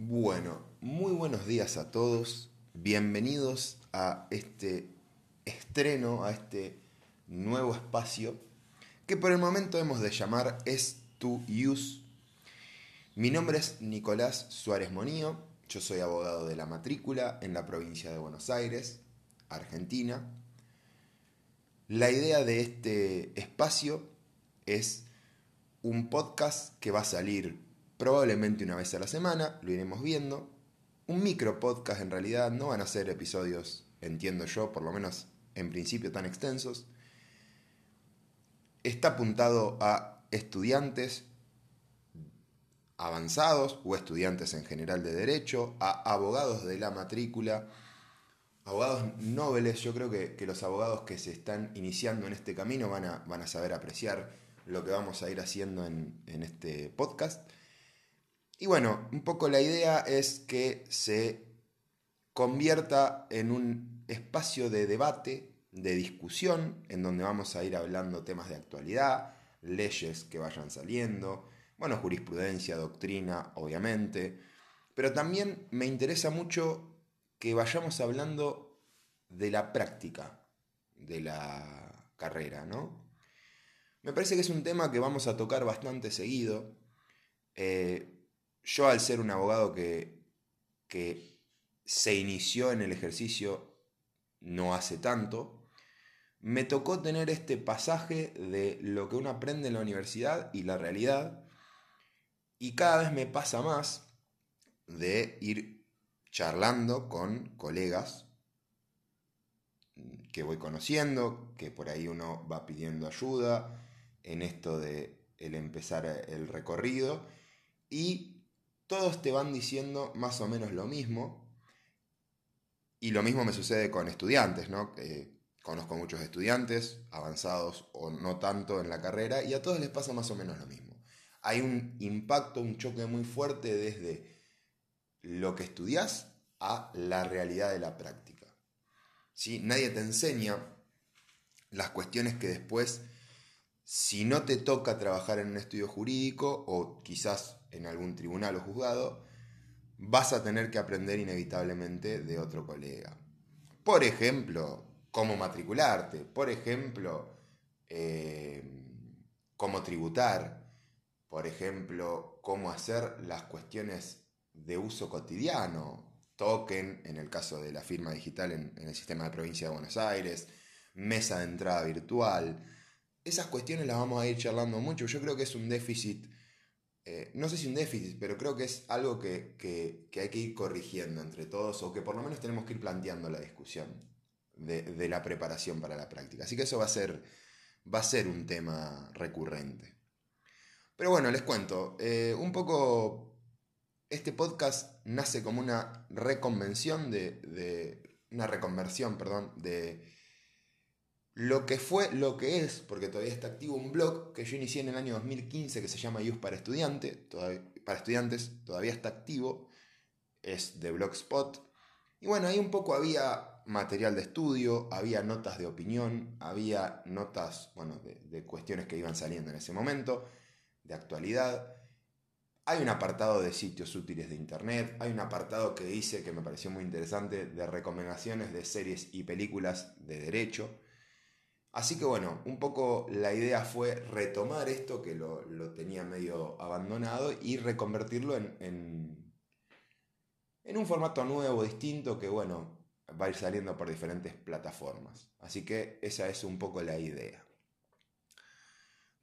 Bueno, muy buenos días a todos. Bienvenidos a este estreno, a este nuevo espacio que por el momento hemos de llamar Es to Use. Mi nombre es Nicolás Suárez Monío. Yo soy abogado de la matrícula en la provincia de Buenos Aires, Argentina. La idea de este espacio es un podcast que va a salir probablemente una vez a la semana, lo iremos viendo. Un micro podcast en realidad, no van a ser episodios, entiendo yo, por lo menos en principio tan extensos. Está apuntado a estudiantes avanzados o estudiantes en general de derecho, a abogados de la matrícula, abogados nobles. Yo creo que, los abogados que se están iniciando en este camino van a, van a saber apreciar lo que vamos a ir haciendo en, en este podcast. Y bueno, un poco la idea es que se convierta en un espacio de debate, de discusión, en donde vamos a ir hablando temas de actualidad, leyes que vayan saliendo, bueno, jurisprudencia, doctrina, obviamente, pero también me interesa mucho que vayamos hablando de la práctica de la carrera, ¿no? Me parece que es un tema que vamos a tocar bastante seguido. Eh, yo al ser un abogado que, que se inició en el ejercicio no hace tanto, me tocó tener este pasaje de lo que uno aprende en la universidad y la realidad, y cada vez me pasa más de ir charlando con colegas que voy conociendo, que por ahí uno va pidiendo ayuda en esto de el empezar el recorrido y todos te van diciendo más o menos lo mismo. Y lo mismo me sucede con estudiantes, ¿no? conozco muchos estudiantes, avanzados o no tanto en la carrera, y a todos les pasa más o menos lo mismo. Hay un impacto, un choque muy fuerte desde lo que estudias a la realidad de la práctica. ¿Sí? Nadie te enseña las cuestiones que después, si no te toca trabajar en un estudio jurídico o quizás en algún tribunal o juzgado, vas a tener que aprender inevitablemente de otro colega. Por ejemplo, cómo matricularte, por ejemplo, eh, cómo tributar, por ejemplo, cómo hacer las cuestiones de uso cotidiano, token, en el caso de la firma digital en, en el sistema de provincia de Buenos Aires, mesa de entrada virtual. Esas cuestiones las vamos a ir charlando mucho. Yo creo que es un déficit eh, no sé si un déficit, pero creo que es algo que, hay que ir corrigiendo entre todos o que por lo menos tenemos que ir planteando la discusión de, la preparación para la práctica. Así que eso va a ser, va a ser un tema recurrente. Pero bueno, les cuento, eh, un poco este podcast nace como una reconvención de, de una reconversión, perdón, de lo que fue, lo que es, porque todavía está activo un blog que yo inicié en el año 2015 que se llama Youth para, Estudiante, para Estudiantes, todavía está activo, es de Blogspot. Y bueno, ahí un poco había material de estudio, había notas de opinión, había notas, bueno, de, de cuestiones que iban saliendo en ese momento, de actualidad. Hay un apartado de sitios útiles de internet, hay un apartado que dice, que me pareció muy interesante, de recomendaciones de series y películas de derecho. Así que bueno, un poco la idea fue retomar esto que lo, tenía medio abandonado y reconvertirlo en, en, un formato nuevo, distinto, que bueno, va a ir saliendo por diferentes plataformas. Así que esa es un poco la idea.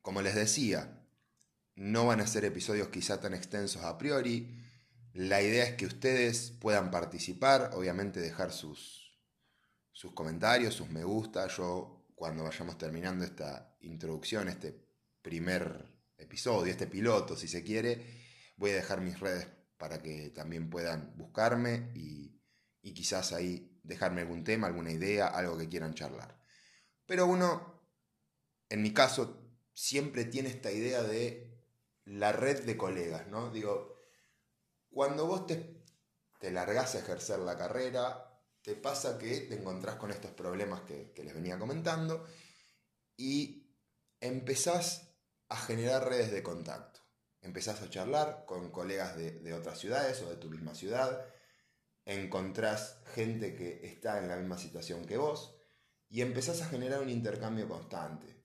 Como les decía, no van a ser episodios quizá tan extensos a priori. La idea es que ustedes puedan participar, obviamente dejar sus, sus comentarios, sus me gusta. Yo cuando vayamos terminando esta introducción, este primer episodio, este piloto, si se quiere, voy a dejar mis redes para que también puedan buscarme y, quizás ahí dejarme algún tema, alguna idea, algo que quieran charlar. Pero uno, en mi caso, siempre tiene esta idea de la red de colegas, ¿no? Digo, cuando vos te, te largás a ejercer la carrera, te pasa que te encontrás con estos problemas que, les venía comentando y empezás a generar redes de contacto. empezás a charlar con colegas de, otras ciudades o de tu misma ciudad, encontrás gente que está en la misma situación que vos y empezás a generar un intercambio constante.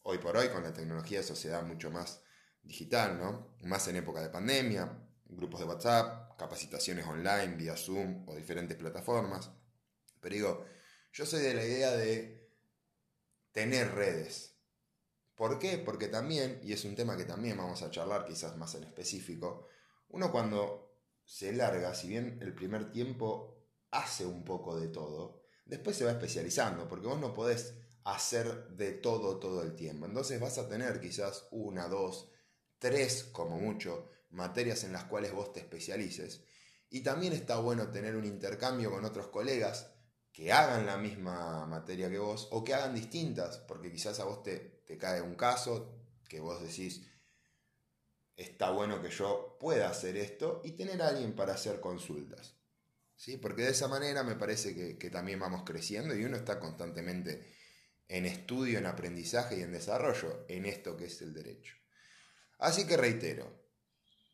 Hoy por hoy con la tecnología eso se da mucho más digital, ¿no? Más en época de pandemia, grupos de WhatsApp, capacitaciones online vía Zoom o diferentes plataformas. Pero digo, yo soy de la idea de tener redes. ¿Por qué? Porque también, y es un tema que también vamos a charlar quizás más en específico, uno cuando se larga, si bien el primer tiempo hace un poco de todo, después se va especializando, porque vos no podés hacer de todo todo el tiempo. Entonces vas a tener quizás una, dos, tres como mucho materias en las cuales vos te especialices. Y también está bueno tener un intercambio con otros colegas que hagan la misma materia que vos o que hagan distintas, porque quizás a vos te, te cae un caso que vos decís, está bueno que yo pueda hacer esto y tener a alguien para hacer consultas. ¿Sí? Porque de esa manera me parece que, que también vamos creciendo y uno está constantemente en estudio, en aprendizaje y en desarrollo en esto que es el derecho. Así que reitero,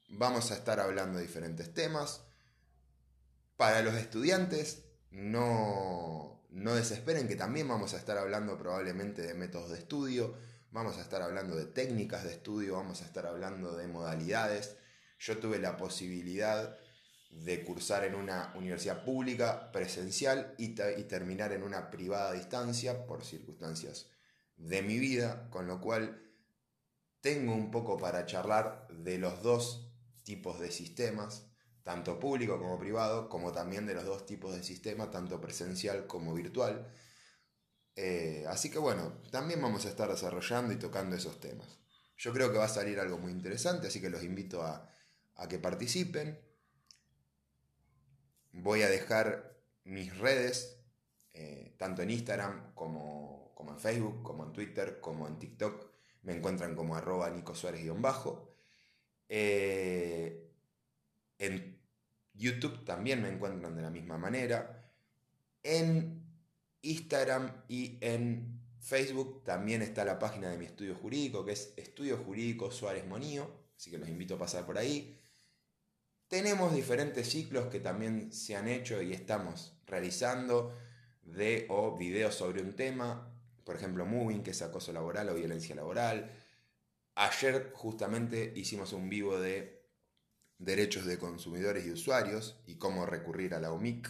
vamos a estar hablando de diferentes temas. Para los estudiantes, no, no desesperen que también vamos a estar hablando probablemente de métodos de estudio, vamos a estar hablando de técnicas de estudio, vamos a estar hablando de modalidades. Yo tuve la posibilidad de cursar en una universidad pública presencial y, terminar en una privada a distancia por circunstancias de mi vida, con lo cual tengo un poco para charlar de los dos tipos de sistemas, tanto público como privado, como también de los dos tipos de sistemas, tanto presencial como virtual. Eh, así que bueno, también vamos a estar desarrollando y tocando esos temas. Yo creo que va a salir algo muy interesante, así que los invito a, que participen. Voy a dejar mis redes, eh, tanto en Instagram como, como, en Facebook, como en Twitter, como en TikTok. Me encuentran como arroba Nico Suárez-bajo. Eh, en YouTube también me encuentran de la misma manera. En Instagram y en Facebook también está la página de mi estudio jurídico, que es Estudio Jurídico Suárez Monío, así que los invito a pasar por ahí. Tenemos diferentes ciclos que también se han hecho y estamos realizando de o videos sobre un tema, por ejemplo, Moving, que es acoso laboral o violencia laboral, Ayer justamente hicimos un vivo de derechos de consumidores y usuarios y cómo recurrir a la OMIC.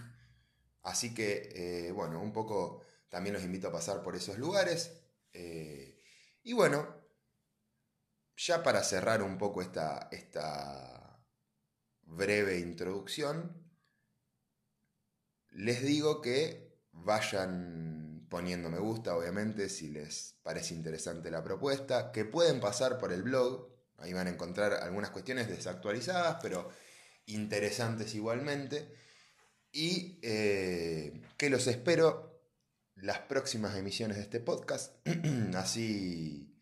Así que, eh, bueno, un poco también los invito a pasar por esos lugares. Eh, y bueno, ya para cerrar un poco esta, esta breve introducción, les digo que vayan poniendo me gusta, obviamente, si les parece interesante la propuesta, que pueden pasar por el blog, ahí van a encontrar algunas cuestiones desactualizadas, pero interesantes igualmente, y eh, que los espero las próximas emisiones de este podcast, así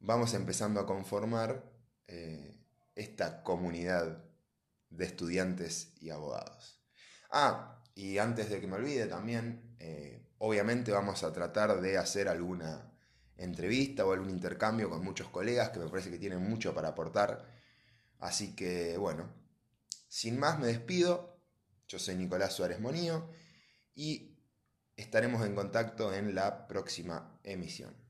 vamos empezando a conformar eh, esta comunidad de estudiantes y abogados. Ah, y antes de que me olvide también, eh, Obviamente vamos a tratar de hacer alguna entrevista o algún intercambio con muchos colegas que me parece que tienen mucho para aportar. Así que bueno, sin más me despido. Yo soy Nicolás Suárez Monío y estaremos en contacto en la próxima emisión.